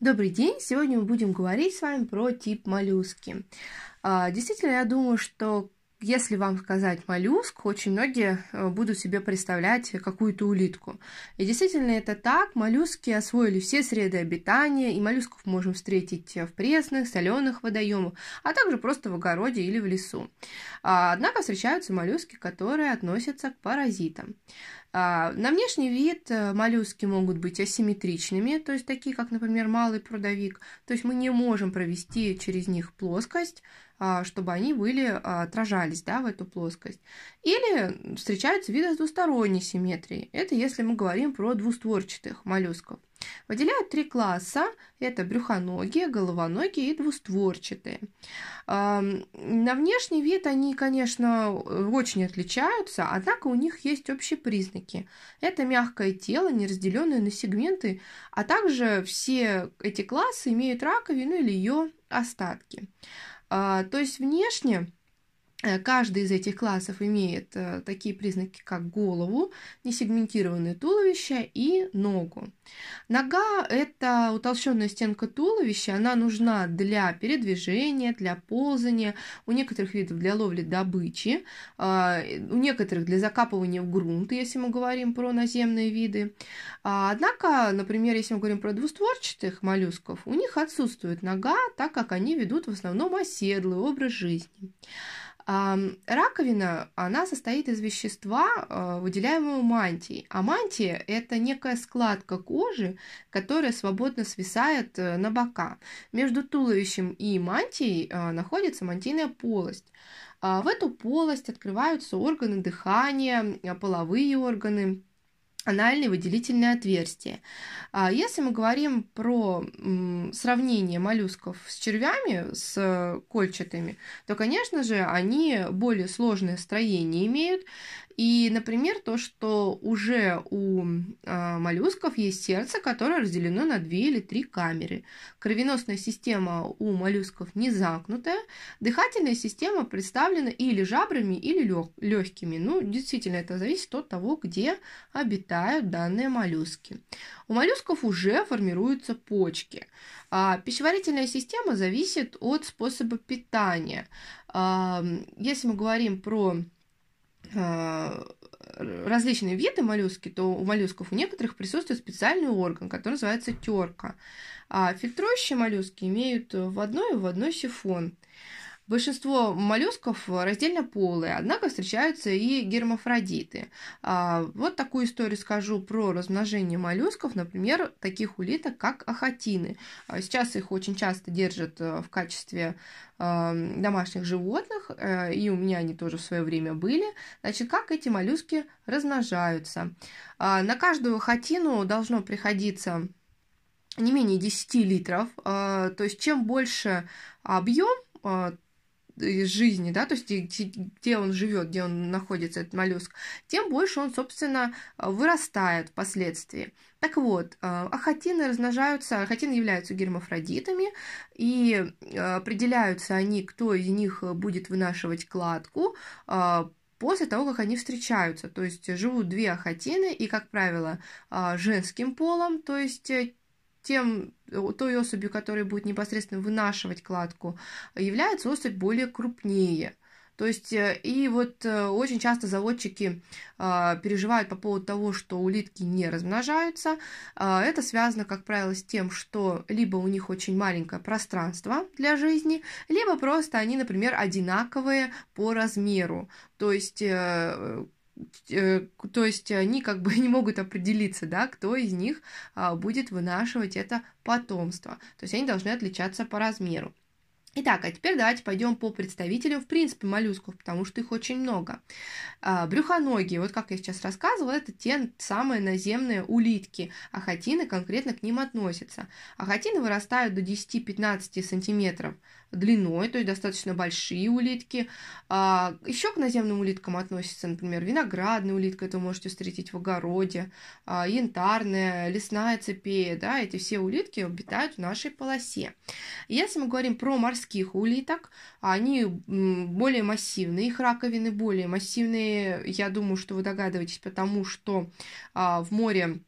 Добрый день! Сегодня мы будем говорить с вами про тип моллюски. А, действительно, я думаю, что если вам сказать моллюск, очень многие э, будут себе представлять какую-то улитку. И действительно это так. Моллюски освоили все среды обитания, и моллюсков можем встретить в пресных, соленых водоемах, а также просто в огороде или в лесу. А, однако встречаются моллюски, которые относятся к паразитам. А, на внешний вид э, моллюски могут быть асимметричными, то есть такие, как, например, малый прудовик. То есть мы не можем провести через них плоскость, чтобы они были, а, отражались да, в эту плоскость. Или встречаются виды с двусторонней симметрией. Это если мы говорим про двустворчатых моллюсков. Выделяют три класса. Это брюхоногие, головоногие и двустворчатые. На внешний вид они, конечно, очень отличаются, однако у них есть общие признаки. Это мягкое тело, не разделенное на сегменты, а также все эти классы имеют раковину или ее остатки. А, то есть внешне каждый из этих классов имеет э, такие признаки, как голову, несегментированное туловище и ногу. Нога – это утолщенная стенка туловища, она нужна для передвижения, для ползания, у некоторых видов для ловли добычи, а, у некоторых для закапывания в грунт, если мы говорим про наземные виды. А, однако, например, если мы говорим про двустворчатых моллюсков, у них отсутствует нога, так как они ведут в основном оседлый образ жизни. Раковина, она состоит из вещества, а, выделяемого мантией. А мантия – это некая складка кожи, которая свободно свисает э, на бока. Между туловищем и мантией а, находится мантийная полость. А, в эту полость открываются органы дыхания, половые органы, анальные выделительные отверстия. А если мы говорим про сравнение моллюсков с червями, с кольчатыми, то, конечно же, они более сложное строение имеют, и, например, то, что уже у э, моллюсков есть сердце, которое разделено на две или три камеры. Кровеносная система у моллюсков не замкнутая, дыхательная система представлена или жабрами, или лег- легкими. Ну, действительно, это зависит от того, где обитают данные моллюски. У моллюсков уже формируются почки. А пищеварительная система зависит от способа питания. Если мы говорим про различные виды моллюски, то у моллюсков у некоторых присутствует специальный орган, который называется терка. А фильтрующие моллюски имеют в одной и в одной сифон. Большинство моллюсков раздельно полые, однако встречаются и гермафродиты. А, вот такую историю скажу про размножение моллюсков, например, таких улиток, как ахатины. А, сейчас их очень часто держат э, в качестве э, домашних животных, э, и у меня они тоже в свое время были. Значит, как эти моллюски размножаются? А, на каждую хатину должно приходиться не менее 10 литров, то есть чем больше объем, из жизни, да, то есть где он живет, где он находится, этот моллюск, тем больше он, собственно, вырастает впоследствии. Так вот, э, ахатины размножаются, ахатины являются гермафродитами, и э, определяются они, кто из них будет вынашивать кладку, э, после того, как они встречаются. То есть живут две ахатины, и, как правило, женским полом, то есть тем, э, той особью, которая будет непосредственно вынашивать кладку, является особь более крупнее. То есть, э, и вот э, очень часто заводчики а, переживают по поводу того, что улитки не размножаются. А, это связано, как правило, с тем, что либо у них очень маленькое пространство для жизни, либо просто они, например, одинаковые по размеру. То есть то есть они как бы не могут определиться, да, кто из них а, будет вынашивать это потомство. То есть они должны отличаться по размеру. Итак, а теперь давайте пойдем по представителям, в принципе, моллюсков, потому что их очень много. А, брюхоногие, вот как я сейчас рассказывала, это те самые наземные улитки. Ахатины конкретно к ним относятся. Ахатины вырастают до 10-15 сантиметров длиной, то есть достаточно большие улитки. А, еще к наземным улиткам относятся, например, виноградная улитка, это вы можете встретить в огороде, а, янтарная, лесная цепея, да, эти все улитки обитают в нашей полосе. Если мы говорим про морских улиток, они более массивные, их раковины более массивные, я думаю, что вы догадываетесь, потому что а, в море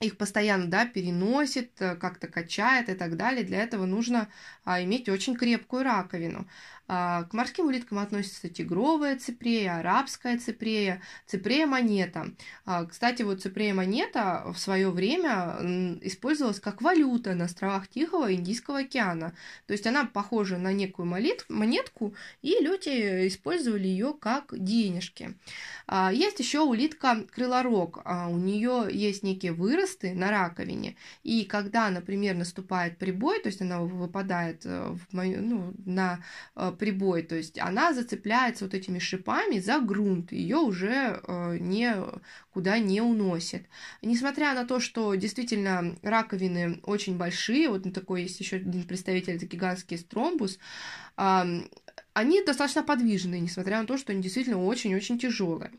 их постоянно, да, переносит, э, как-то качает и так далее. Для этого нужно а, иметь очень крепкую раковину. А, к морским улиткам относятся тигровая ципрея, арабская ципрея, ципрея монета. А, кстати, вот ципрея монета в свое время использовалась как валюта на островах Тихого и Индийского океана. То есть она похожа на некую монетку, и люди использовали ее как денежки. А, есть еще улитка крылорог. У нее есть некие выросты на раковине, и когда, например, наступает прибой, то есть она выпадает э, в ну, на э, прибой, то есть она зацепляется вот этими шипами за грунт, ее уже э, никуда не уносит. Несмотря на то, что действительно раковины очень большие, вот такой есть еще один представитель, это гигантский стромбус, они достаточно подвижные, несмотря на то, что они действительно очень-очень тяжелые.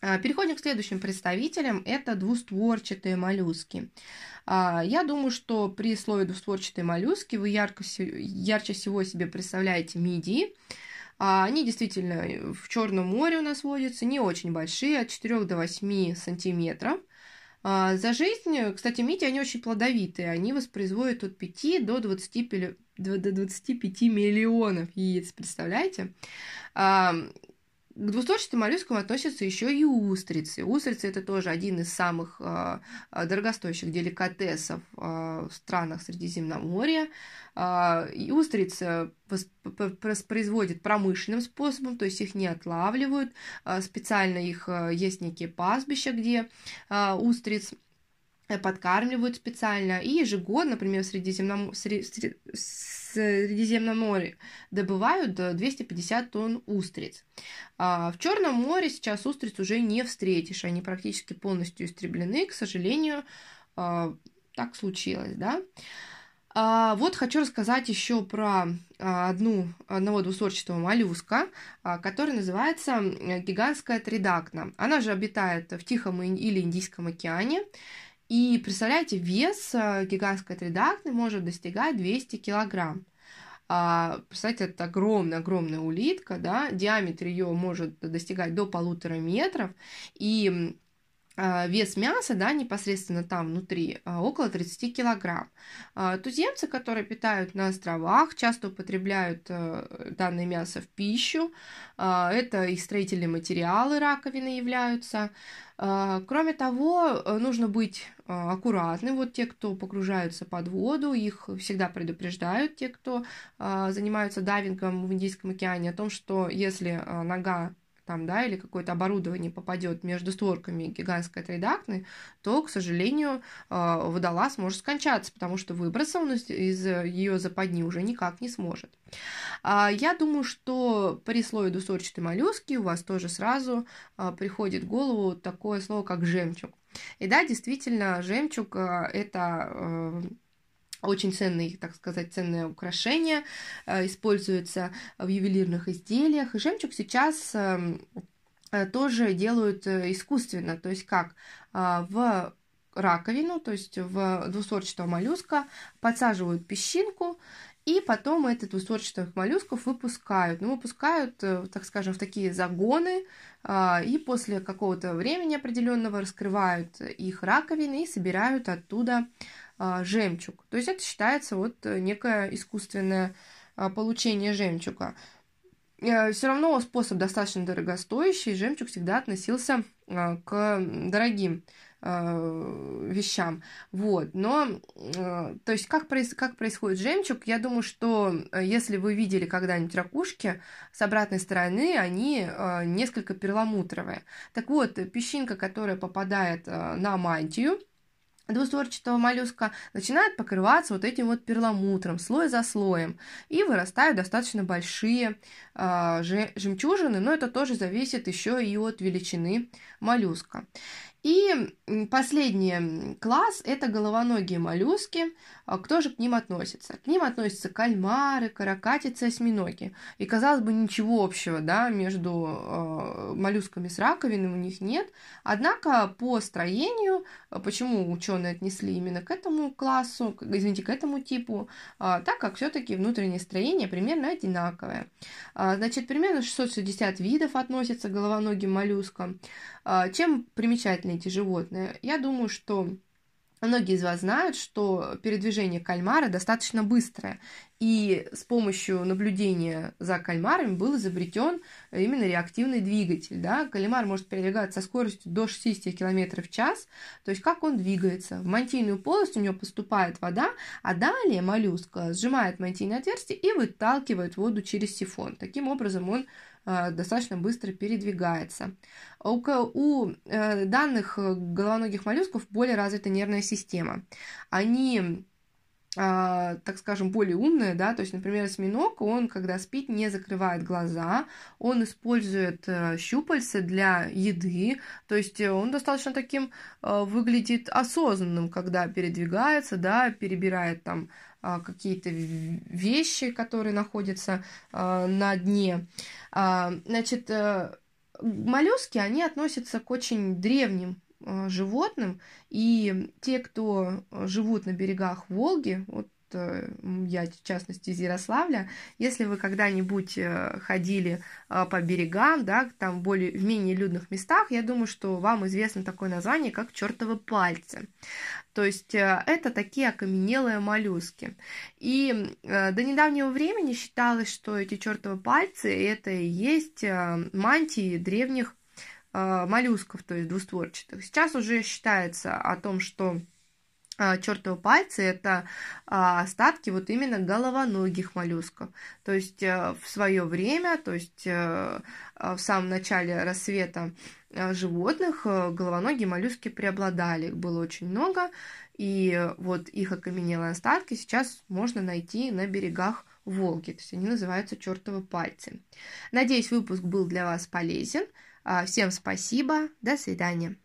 А, переходим к следующим представителям. Это двустворчатые моллюски. А, я думаю, что при слове двустворчатые моллюски вы ярко, ярче всего себе представляете мидии. А, они действительно в Черном море у нас водятся, не очень большие, от 4 до 8 сантиметров. За жизнь, кстати, мидии, они очень плодовитые, они воспроизводят от 5 до 20, до 25 миллионов яиц, представляете? К двустворчатым моллюскам относятся еще и устрицы. Устрицы это тоже один из самых э, дорогостоящих деликатесов э, в странах Средиземноморья. Э, и устрицы производят промышленным способом, то есть их не отлавливают. Э, специально их э, есть некие пастбища, где э, устриц подкармливают специально. И ежегодно, например, в Средиземном, Средиземном море добывают 250 тонн устриц. А в Черном море сейчас устриц уже не встретишь, они практически полностью истреблены, к сожалению, а, так случилось, да. А, вот хочу рассказать еще про одну, одного двусорчатого моллюска, который называется гигантская тридакна. Она же обитает в Тихом или Индийском океане. И представляете, вес э, гигантской тридакны может достигать 200 килограмм. А, представляете, это огромная-огромная улитка, да, диаметр ее может достигать до полутора метров, и а, вес мяса, да, непосредственно там внутри, а, около 30 килограмм. А, туземцы, которые питают на островах, часто употребляют э, данное мясо в пищу. Это и строительные материалы раковины являются. Кроме того, э, нужно быть аккуратным. Вот те, кто погружаются под воду, их всегда предупреждают, те, кто занимаются дайвингом в Индийском океане, о том, что если нога там, да, или какое-то оборудование попадет между створками гигантской трейдакны, то, к сожалению, а, водолаз может скончаться, потому что выбраться он из ее западни уже никак не сможет. А, я думаю, что при слое двусорчатой моллюски у вас тоже сразу а, приходит в голову такое слово, как жемчуг. И да, действительно, жемчуг – это очень ценные, так сказать, ценное украшение, э, используется в ювелирных изделиях. И жемчуг сейчас эм, э, тоже делают э, искусственно, то есть как в раковину, то есть в двусорчатого моллюска подсаживают песчинку, и потом этот двусорчатых моллюсков выпускают. Ну, выпускают, так скажем, в такие загоны, и после какого-то времени определенного раскрывают их раковины и собирают оттуда а, жемчуг. То есть это считается вот э, некое искусственное а, получение жемчуга. Э, Все равно способ достаточно дорогостоящий, жемчуг всегда относился а, к дорогим вещам. Вот. Но, то есть, как, проис как происходит жемчуг, я думаю, что если вы видели когда-нибудь ракушки, с обратной стороны они несколько перламутровые. Так вот, песчинка, которая попадает на мантию, двустворчатого моллюска начинает покрываться вот этим вот перламутром, слой за слоем, и вырастают достаточно большие э, жемчужины, но это тоже зависит еще и от величины моллюска. И последний класс – это головоногие моллюски. А кто же к ним относится? К ним относятся кальмары, каракатицы, осьминоги. И, казалось бы, ничего общего да, между э, моллюсками с раковиной у них нет. Однако по строению, почему ученые отнесли именно к этому классу, извините, к этому типу, так как все-таки внутреннее строение примерно одинаковое. Значит, примерно 660 видов относятся к головоногим моллюскам. Чем примечательны эти животные? Я думаю, что Многие из вас знают, что передвижение кальмара достаточно быстрое, и с помощью наблюдения за кальмарами был изобретен именно реактивный двигатель. Да? Кальмар может передвигаться со скоростью до 60 км в час, то есть как он двигается. В мантийную полость у него поступает вода, а далее моллюска сжимает мантийное отверстие и выталкивает воду через сифон. Таким образом он достаточно быстро передвигается. У, у э, данных э, головоногих моллюсков более развита нервная система. Они так скажем, более умные, да, то есть, например, осьминог, он, когда спит, не закрывает глаза, он использует щупальца для еды, то есть он достаточно таким выглядит осознанным, когда передвигается, да, перебирает там а, какие-то вещи, которые находятся а, на дне. А, значит, э, моллюски, они относятся к очень древним животным, и те, кто живут на берегах Волги, вот Э, я, в частности, из Ярославля, если вы когда-нибудь э, ходили э, по берегам, да, там более, в менее людных местах, я думаю, что вам известно такое название, как чертовы пальцы. То есть это такие окаменелые моллюски. И до недавнего времени считалось, что эти чертовы пальцы это и есть мантии древних моллюсков, то есть двустворчатых. Сейчас уже считается о том, что чертовы пальцы это а, остатки вот именно головоногих моллюсков. То есть э, в свое время, то есть э, в самом начале рассвета э, животных головоногие моллюски преобладали, их было очень много, и вот их окаменелые остатки сейчас можно найти на берегах Волги, то есть они называются чертовы пальцы. Надеюсь, выпуск был для вас полезен. А, всем спасибо, до свидания.